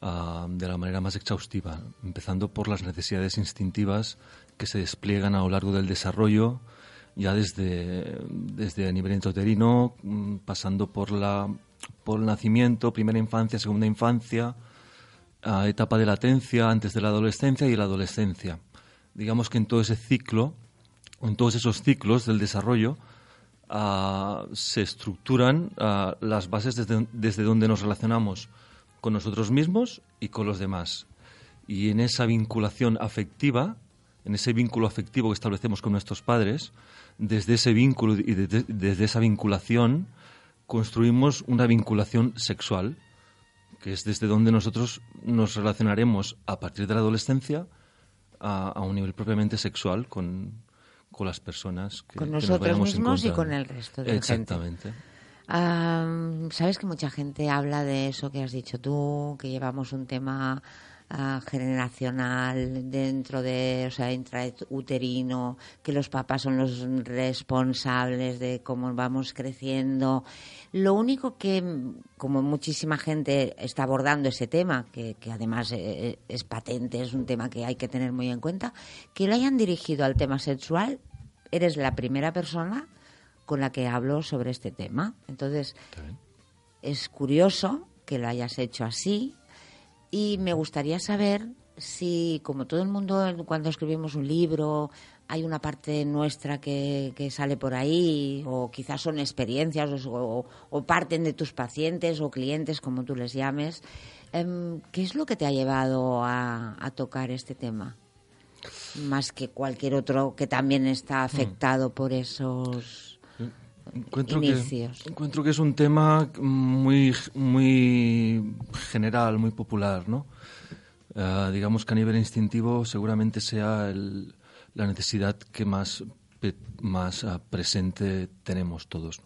ah, de la manera más exhaustiva, empezando por las necesidades instintivas que se despliegan a lo largo del desarrollo, ya desde, desde a nivel intrauterino, mm, pasando por, la, por el nacimiento, primera infancia, segunda infancia, etapa de latencia, antes de la adolescencia y la adolescencia. Digamos que en todo ese ciclo, en todos esos ciclos del desarrollo, ah, se estructuran ah, las bases desde, desde donde nos relacionamos con nosotros mismos y con los demás. Y en esa vinculación afectiva, en ese vínculo afectivo que establecemos con nuestros padres, desde ese vínculo y desde, desde esa vinculación construimos una vinculación sexual, que es desde donde nosotros nos relacionaremos a partir de la adolescencia a, a un nivel propiamente sexual con, con las personas que, Con que nos nosotros mismos y con el resto de gente. Ah, Sabes que mucha gente habla de eso que has dicho tú, que llevamos un tema ah, generacional dentro de, o sea, intrauterino, que los papás son los responsables de cómo vamos creciendo. Lo único que, como muchísima gente está abordando ese tema, que, además eh, es patente, es un tema que hay que tener muy en cuenta, que lo hayan dirigido al tema sexual, eres la primera persona con la que hablo sobre este tema. Entonces, es curioso que lo hayas hecho así y me gustaría saber si, como todo el mundo, cuando escribimos un libro, hay una parte nuestra que, que sale por ahí, o quizás son experiencias, o, o parten de tus pacientes o clientes, como tú les llames. Em, ¿Qué es lo que te ha llevado a, a tocar este tema? Más que cualquier otro que también está afectado por esos Encuentro que, encuentro que es un tema muy, muy general, muy popular, ¿no? Eh, digamos que a nivel instintivo seguramente sea el- la necesidad que más, más ah, presente tenemos todos.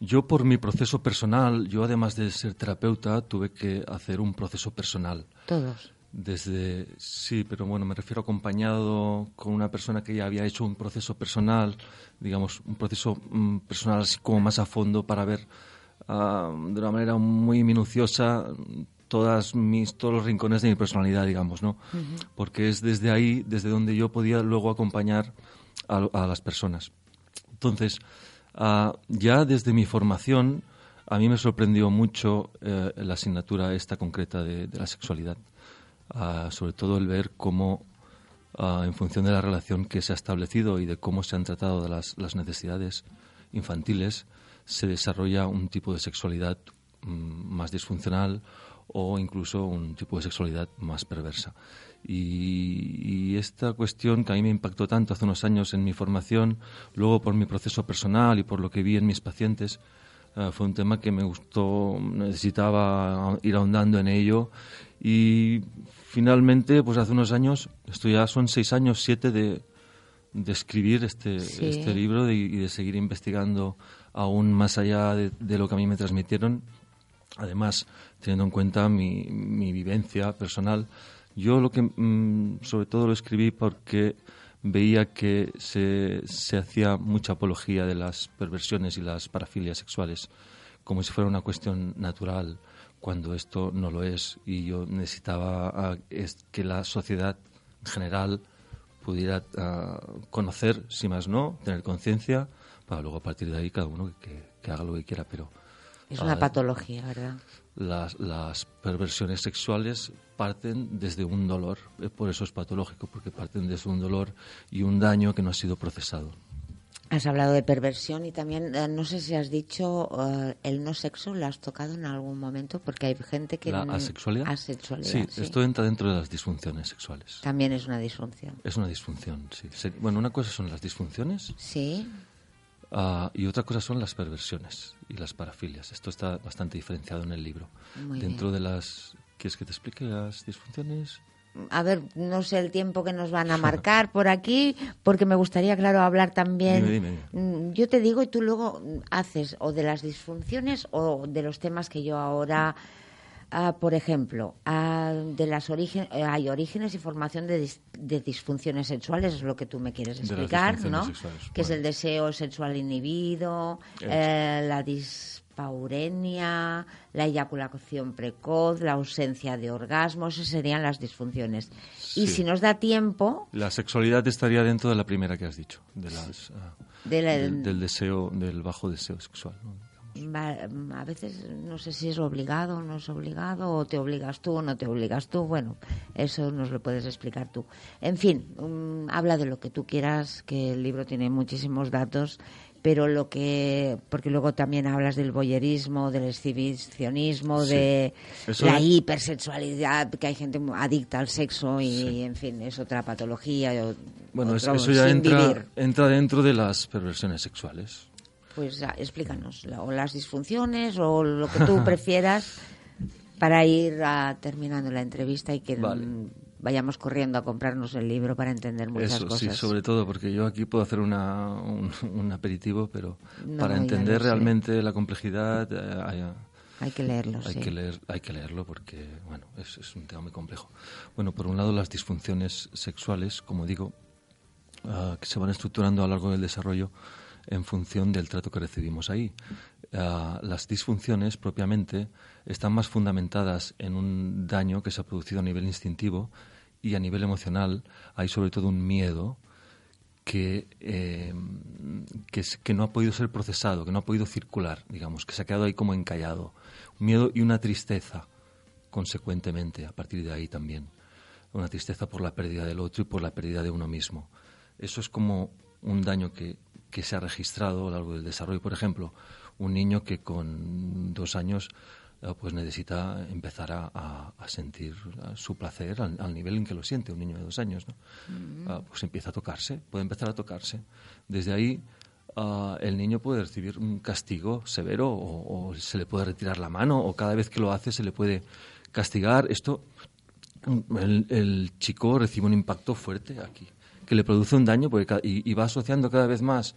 yo por mi proceso personal, yo además de ser terapeuta, tuve que hacer un proceso personal. Todos. Desde, sí, pero bueno, me refiero acompañado con una persona que ya había hecho un proceso personal, digamos, un proceso mm, personal así como más a fondo para ver ah, de una manera muy minuciosa todas mis, todos los rincones de mi personalidad, digamos, ¿no? Porque es desde ahí, desde donde yo podía luego acompañar a, a las personas. Entonces, ah, ya desde mi formación, a mí me sorprendió mucho eh, la asignatura esta concreta de, de la sexualidad. Ah, sobre todo el ver cómo, ah, en función de la relación que se ha establecido y de cómo se han tratado las, necesidades infantiles, se desarrolla un tipo de sexualidad mm, más disfuncional o incluso un tipo de sexualidad más perversa. Y, esta cuestión que a mí me impactó tanto hace unos años en mi formación, luego por mi proceso personal y por lo que vi en mis pacientes, eh, fue un tema que me gustó, necesitaba ir ahondando en ello y finalmente, pues hace unos años, esto ya son seis años, siete de, de escribir este, Sí. este libro de- y de seguir investigando aún más allá de, de lo que a mí me transmitieron. Además, teniendo en cuenta mi, mi vivencia personal, yo lo que mm, sobre todo lo escribí porque veía que se, se hacía mucha apología de las perversiones y las parafilias sexuales, como si fuera una cuestión natural, cuando esto no lo es. Y yo necesitaba ah, que la sociedad en general pudiera ah, conocer, si más no, tener conciencia, para luego a partir de ahí cada uno que, que haga lo que quiera. Pero Es una ah, patología, ¿verdad? las, las perversiones sexuales parten desde un dolor. Eh, Por eso es patológico, porque parten desde un dolor y un daño que no ha sido procesado. Has hablado de perversión y también, eh, no sé si has dicho eh, el no sexo, ¿lo has tocado en algún momento? Porque hay gente que... ¿La n- asexualidad? Asexualidad, Sí, sí. esto entra dentro de las disfunciones sexuales. También es una disfunción. Es una disfunción, sí. Bueno, una cosa son las disfunciones Sí, ah, y otra cosa son las perversiones y las parafilias. Esto está bastante diferenciado en el libro. Muy Dentro de las... ¿Quieres que te explique las disfunciones? A ver, no sé el tiempo que nos van a marcar por aquí, porque me gustaría, claro, hablar también. Dime, dime, Mm, Yo te digo y tú luego haces o de las disfunciones o de los temas que yo ahora, ah, por ejemplo, ah, de las origen, eh, hay orígenes y formación de, dis- de disfunciones sexuales, es lo que tú me quieres explicar, ¿no? sexuales, Que es el deseo sexual inhibido, eh, la dispaurenia, la eyaculación precoz, la ausencia de orgasmos, esas serían las disfunciones. Y si nos da tiempo, La sexualidad estaría dentro de la primera que has dicho, de las, ah, De la- del, del deseo, del bajo deseo sexual. ¿no? A veces no sé si es obligado o no es obligado, o te obligas tú o no te obligas tú. Bueno, eso nos lo puedes explicar tú. En fin, mm, habla de lo que tú quieras, que el libro tiene muchísimos datos, pero lo que. Porque luego también hablas del boyerismo, del exhibicionismo, Sí. de Eso la hipersexualidad, que hay gente adicta al sexo y, en fin, es otra patología. Bueno, otro eso ya entra, vivir. entra dentro de las perversiones sexuales. Pues ah, explícanos, o las disfunciones o lo que tú prefieras para ir ah, terminando la entrevista y que Vale. Vayamos corriendo a comprarnos el libro para entender muchas Eso, sí, cosas. sobre todo, porque yo aquí puedo hacer una, un, un aperitivo, pero No, para entender realmente la complejidad eh, hay, Hay que leerlo, hay sí. que leer, hay que leerlo porque, bueno, es, es un tema muy complejo. Bueno, por un lado, las disfunciones sexuales, como digo, ah, que se van estructurando a lo largo del desarrollo en función del trato que recibimos ahí. Ah, las disfunciones propiamente están más fundamentadas en un daño que se ha producido a nivel instintivo y a nivel emocional hay sobre todo un miedo que, eh, que, no ha podido ser procesado, que no ha podido circular, digamos, que se ha quedado ahí como encallado. Un miedo y una tristeza, consecuentemente, a partir de ahí también. Una tristeza por la pérdida del otro y por la pérdida de uno mismo. Eso es como un daño que, que se ha registrado a lo largo del desarrollo. Por ejemplo, un niño que con dos años pues necesita empezar a, a- a sentir eh, su placer al, al nivel en que lo siente un niño de dos años. ¿no? Ah, pues empieza a tocarse, puede empezar a tocarse. Desde ahí ah, el niño puede recibir un castigo severo o, o se le puede retirar la mano o cada vez que lo hace se le puede castigar. Esto, el, el chico recibe un impacto fuerte aquí, que le produce un daño porque, y, y va asociando cada vez más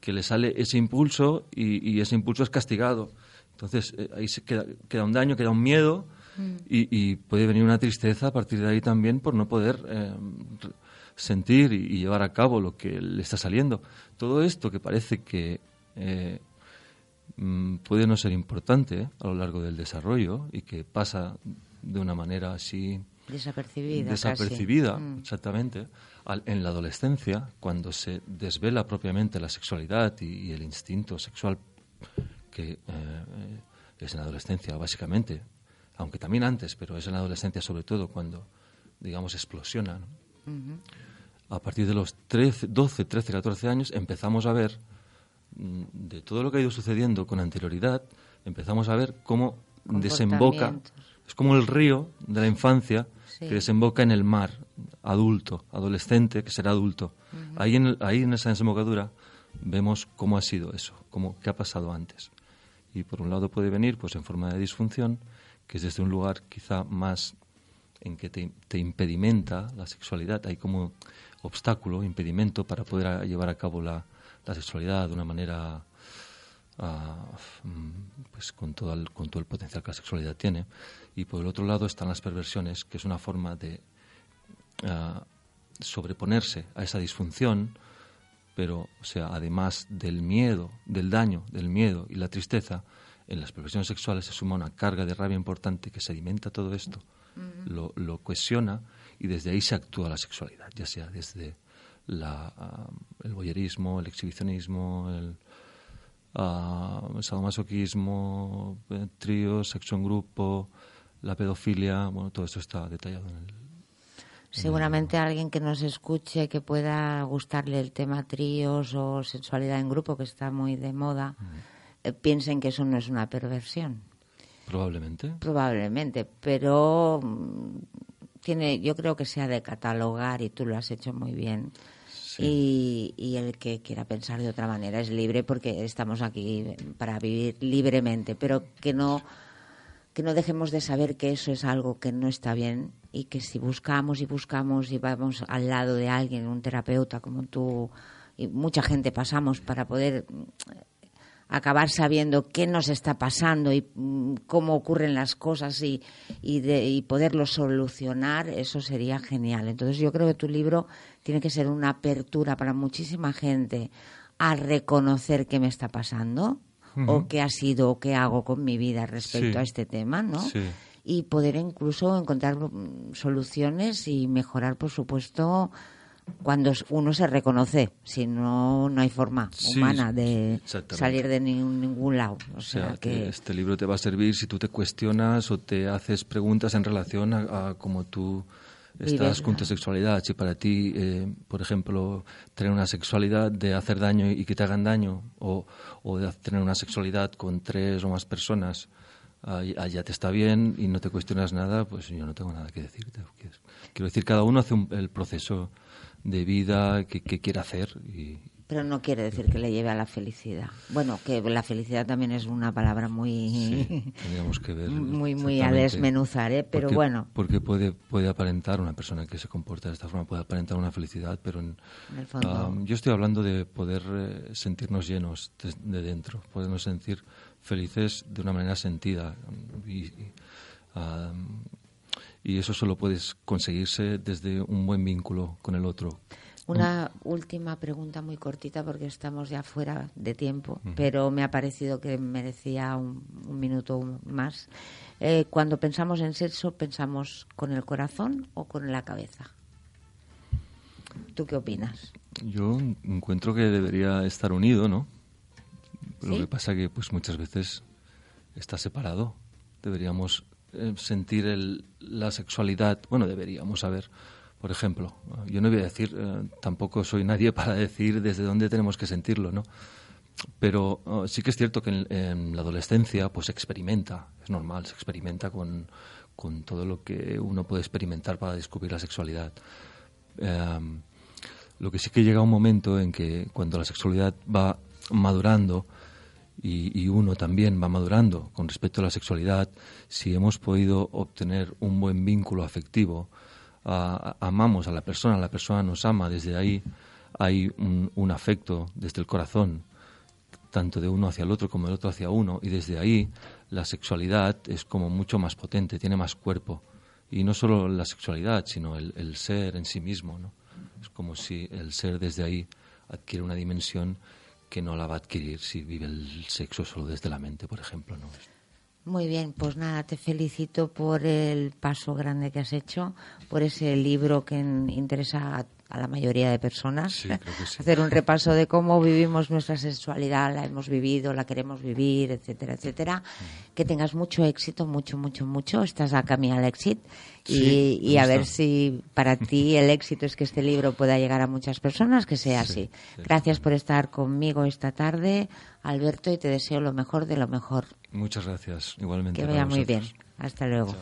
que le sale ese impulso y, y ese impulso es castigado. Entonces eh, ahí se queda, queda un daño, queda un miedo y, y puede venir una tristeza a partir de ahí también por no poder eh, sentir y, y llevar a cabo lo que le está saliendo. Todo esto que parece que eh, mm, puede no ser importante a lo largo del desarrollo y que pasa de una manera así Desapercibida. desapercibida, casi. Mm. exactamente, al- en la adolescencia, cuando se desvela propiamente la sexualidad y, y el instinto sexual que eh, eh, es en la adolescencia, básicamente, aunque también antes, pero es en la adolescencia sobre todo cuando, digamos, explosiona. ¿no? A partir de los 13, 12, 13, 14 años empezamos a ver, mm, de todo lo que ha ido sucediendo con anterioridad, empezamos a ver cómo desemboca, es como el río de la infancia Sí. que desemboca en el mar, adulto, adolescente, que será adulto. ahí, en ahí en esa desembocadura vemos cómo ha sido eso, cómo, qué ha pasado antes. Y por un lado puede venir pues en forma de disfunción, que es desde un lugar quizá más en que te, te impedimenta la sexualidad, hay como obstáculo, impedimento para poder llevar a cabo la, la sexualidad de una manera ah, mm, pues con todo, el, con todo el potencial que la sexualidad tiene. Y por el otro lado están las perversiones, que es una forma de ah, sobreponerse a esa disfunción, pero, o sea, además del miedo, del daño, del miedo y la tristeza, en las perversiones sexuales se suma una carga de rabia importante que sedimenta todo esto, lo, lo cohesiona y desde ahí se actúa la sexualidad, ya sea desde la, ah, el voyerismo, el exhibicionismo, el, ah, el sadomasoquismo, eh, tríos, sexo en grupo, la pedofilia, bueno, todo esto está detallado en el, Seguramente alguien que nos escuche, que pueda gustarle el tema tríos o sexualidad en grupo, que está muy de moda, eh, piensen que eso no es una perversión. Probablemente. Probablemente, pero mm, tiene, yo creo que se ha de catalogar y tú lo has hecho muy bien. Y, y el que quiera pensar de otra manera es libre porque estamos aquí para vivir libremente, pero que no que no dejemos de saber que eso es algo que no está bien y que si buscamos y buscamos y vamos al lado de alguien, un terapeuta como tú y mucha gente pasamos para poder acabar sabiendo qué nos está pasando y mm, cómo ocurren las cosas y, y, de- y poderlo solucionar, eso sería genial. Entonces yo creo que tu libro tiene que ser una apertura para muchísima gente a reconocer qué me está pasando o qué ha sido o qué hago con mi vida respecto Sí. a este tema, ¿no? Sí. Y poder incluso encontrar mm, soluciones y mejorar, por supuesto, cuando uno se reconoce. Si no, no hay forma Sí, humana de salir de ningún, ningún lado. O O sea, que este libro te va a servir si tú te cuestionas o te haces preguntas en relación a, a cómo tú estás con tu sexualidad. Si para ti, eh, por ejemplo, tener una sexualidad de hacer daño y que te hagan daño, o, o de tener una sexualidad con tres o más personas, ya te está bien y no te cuestionas nada, pues yo no tengo nada que decirte. Quiero decir, cada uno hace un- el proceso de vida que, que quiere hacer y, Pero no quiere decir que le lleve a la felicidad. Bueno, que la felicidad también es una palabra muy... Sí, tendríamos que ver. Muy, muy a desmenuzar, ¿eh? Pero Porque- bueno. Porque puede, puede aparentar, una persona que se comporta de esta forma puede aparentar una felicidad, pero en, el fondo- yo estoy hablando de poder eh, sentirnos llenos de, de dentro, podernos sentir felices de una manera sentida. Y, y, y eso solo puede conseguirse desde un buen vínculo con el otro. Una última pregunta muy cortita porque estamos ya fuera de tiempo, pero me ha parecido que merecía un, un minuto más. Eh, cuando pensamos en sexo, ¿pensamos con el corazón o con la cabeza? ¿Tú qué opinas? Yo encuentro que debería estar unido, ¿no? Lo ¿Sí? que pasa que pues muchas veces está separado. Deberíamos eh, sentir el- la sexualidad. Bueno, deberíamos saber. Por ejemplo, yo no voy a decir, eh, tampoco soy nadie para decir desde dónde tenemos que sentirlo, ¿no? Pero oh, sí que es cierto que en, la adolescencia pues experimenta, es normal, se experimenta con, con todo lo que uno puede experimentar para descubrir la sexualidad. Em, lo que sí que llega un momento en que cuando la sexualidad va madurando y uno también va madurando con respecto a la sexualidad, si hemos podido obtener un buen vínculo afectivo, amamos a la persona, la persona nos ama, desde ahí hay un, afecto desde el corazón, tanto de uno hacia el otro como del otro hacia uno, y desde ahí la sexualidad es como mucho más potente, tiene más cuerpo. Y no solo la sexualidad, sino el, ser en sí mismo. Es como si el ser desde ahí adquiere una dimensión que no la va a adquirir si vive el sexo solo desde la mente, por ejemplo. ¿no? Muy bien, pues nada, te felicito por el paso grande que has hecho, por ese libro que interesa a, a la mayoría de personas. Sí, creo que sí. Hacer un repaso de cómo vivimos nuestra sexualidad, la hemos vivido, la queremos vivir, etcétera, etcétera. Mm. Que tengas mucho éxito, mucho, mucho, mucho. Estás a camino al éxito. Y, Sí, y me a ver si para ti el éxito es que este libro pueda llegar a muchas personas, que sea Sí, así. sí. Gracias por estar conmigo esta tarde, Alberto, y te deseo lo mejor de lo mejor. Muchas gracias, igualmente. Que vaya muy bien. Hasta luego.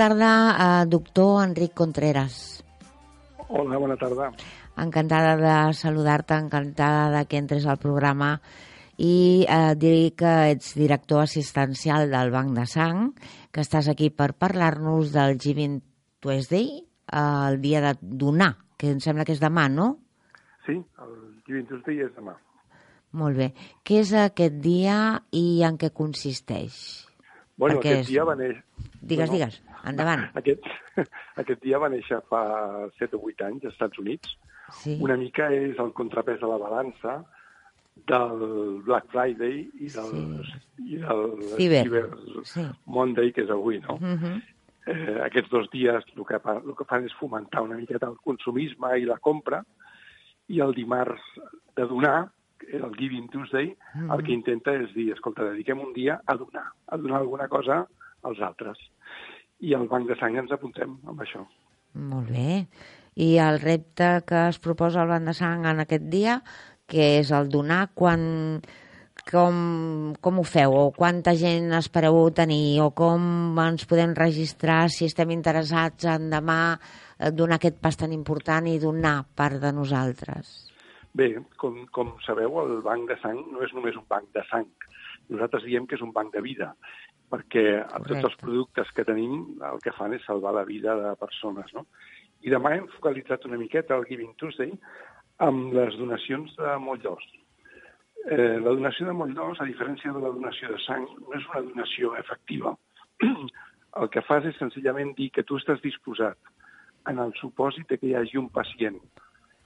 Tarda, eh, doctor Enric Contreras. Hola, bona tarda. Encantada de saludar-te, encantada de que entres al programa i eh, dir que ets director assistencial del Banc de Sang, que estàs aquí per parlar-nos del Giving Tuesday, eh, el dia de donar, que em sembla que és demà, no? Sí, el Giving Tuesday és demà. Molt bé. Què és aquest dia i en què consisteix? Bueno, aquest és- dia va néixer... Digues, no, no. digues, endavant. Aquest, aquest dia va néixer fa 7 o 8 anys als Estats Units. Sí. Una mica és el contrapès de la balança del Black Friday i del, i del Cyber. Cyber Sí. Monday, que és avui, no? Mhm. eh, aquests dos dies el que, el que fan és fomentar una miqueta el consumisme i la compra, i el dimarts de donar, el Giving Tuesday, Mm. el que intenta és dir, escolta, dediquem un dia a donar, a donar alguna cosa als altres. I al Banc de Sang ens apuntem amb això. Molt bé. I el repte que es proposa el Banc de Sang en aquest dia, que és el donar, quan, com, com ho feu? O quanta gent espereu tenir? O com ens podem registrar si estem interessats en demà eh, donar aquest pas tan important i donar part de nosaltres? Bé, com, com sabeu, el banc de sang no és només un banc de sang. Nosaltres diem que és un banc de vida, perquè a tots els Correcte. productes que tenim el que fan és salvar la vida de persones. No? I demà hem focalitzat una miqueta el Giving Tuesday amb les donacions de moll d'os. Eh, la donació de moll d'os, a diferència de la donació de sang, no és una donació efectiva. el que fas és senzillament dir que tu estàs disposat, en el supòsit de que hi hagi un pacient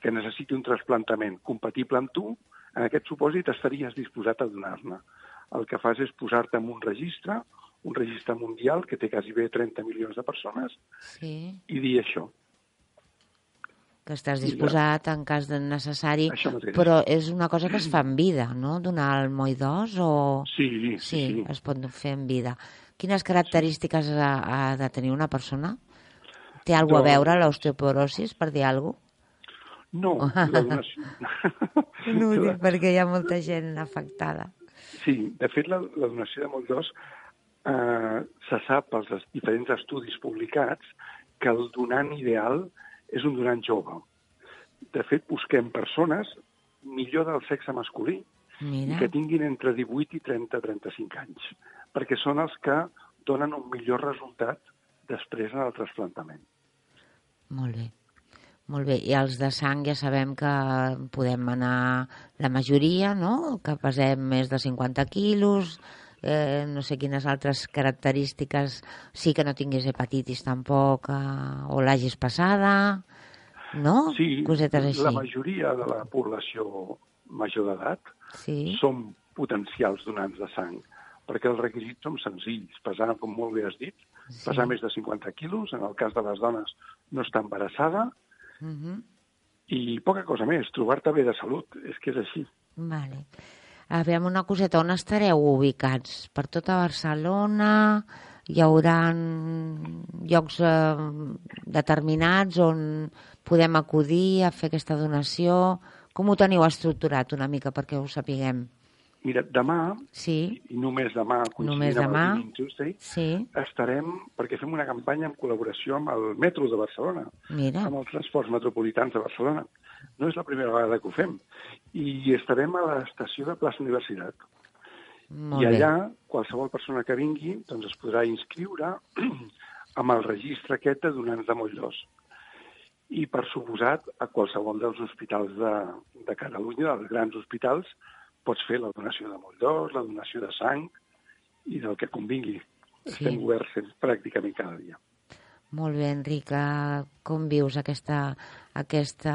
que necessiti un trasplantament compatible amb tu, en aquest supòsit estaries disposat a donar-ne. El que fas és posar-te en un registre, un registre mundial que té quasi bé 30 milions de persones, Sí. i dir això. Que estàs disposat en cas de necessari, però és una cosa que es fa en vida, no? Donar el moll d'os o... Sí, sí, Sí, sí. es pot fer en vida. Quines característiques ha, ha de tenir una persona? Té alguna Doncs- a veure l'osteoporosis, per dir alguna No, la donació... No ho dic perquè hi ha molta gent afectada. Sí, de fet, la, la donació de moll d'os eh, se sap pels diferents estudis publicats que el donant ideal és un donant jove. De fet, busquem persones millor del sexe masculí Mira, que tinguin entre 18 i 30-35 anys, perquè són els que donen un millor resultat després en el trasplantament. molt bé. Molt bé, i els de sang ja sabem que podem anar la majoria, no? Que pesem més de 50 quilos, eh, no sé quines altres característiques, sí que no tinguis hepatitis tampoc, eh, o l'hagis passada, no? Sí, Cosetes així. la majoria de la població major d'edat Sí, som potencials donants de sang, perquè els requisits són senzills. Pesar, com molt bé has dit, Sí. pesar més de 50 quilos, en el cas de les dones no estar embarassada, Mhm. i poca cosa més, trobar-te bé de salut, és que és així. Vale. Aviam una coseta, on estareu ubicats? Per tota Barcelona? Hi haurà llocs eh, determinats on podem acudir a fer aquesta donació? Com ho teniu estructurat una mica perquè ho sapiguem? Mira, demà, Sí, i només demà, Només amb el demà. Tuesday, sí, estarem, perquè fem una campanya en col·laboració amb el metro de Barcelona, mira, amb els transports metropolitans de Barcelona. No és la primera vegada que ho fem. I estarem a l'estació de plaça Universitat. molt I bé. allà, qualsevol persona que vingui doncs es podrà inscriure amb el registre aquest de donants de moll d'os. I, per suposat, a qualsevol dels hospitals de, de Catalunya, dels grans hospitals, pots fer la donació de moll d'os, la donació de sang i del que convingui. Sí. Estem oberts pràcticament cada dia. Molt bé, Enric. Com vius aquesta, aquesta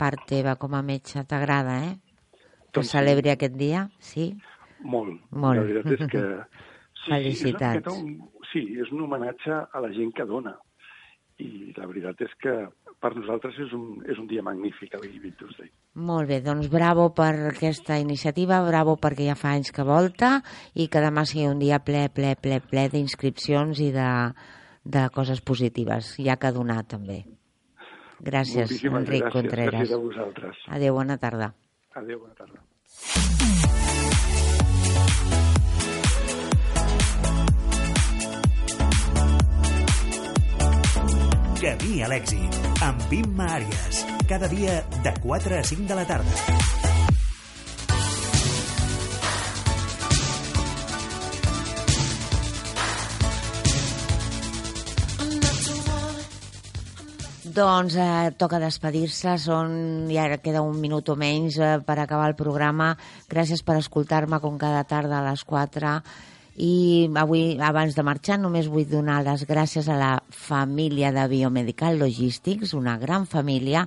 part teva com a metge? T'agrada, eh? Que Doncs sí. celebri aquest dia? Sí? Molt. Molt. La veritat és que... Sí, Felicitats. És un, sí, és un homenatge a la gent que dona. I la veritat és que per nosaltres és un, és un dia magnífic, el Giving Tuesday. Molt bé, doncs bravo per aquesta iniciativa, bravo perquè ja fa anys que volta i que demà sigui un dia ple, ple, ple, ple d'inscripcions i de, de coses positives, ja que donar també. Gràcies, Moltíssimes Enric gràcies. Contreras. Gràcies a vosaltres. Adéu, bona tarda. Adéu, bona tarda. Camí a l'èxit, amb Imma Àries. Cada dia de 4 a 5 de la tarda. Doncs eh, toca despedir-se, són, ja queda un minut o menys eh, per acabar el programa. Gràcies per escoltar-me com cada tarda a les 4. I avui, abans de marxar, només vull donar les gràcies a la família de Biomedical Logistics, una gran família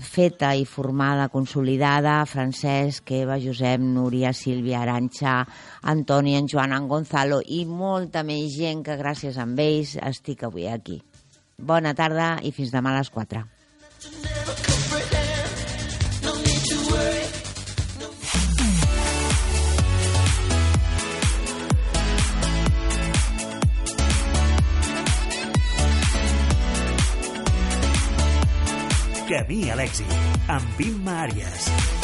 feta i formada, consolidada, Francesc, Eva, Josep, Núria, Sílvia, Aranxa, Antoni, en Joan, en Gonzalo i molta més gent que gràcies a ells estic avui aquí. Bona tarda i fins demà a les 4. Camí a l'èxit, amb Imma Àries.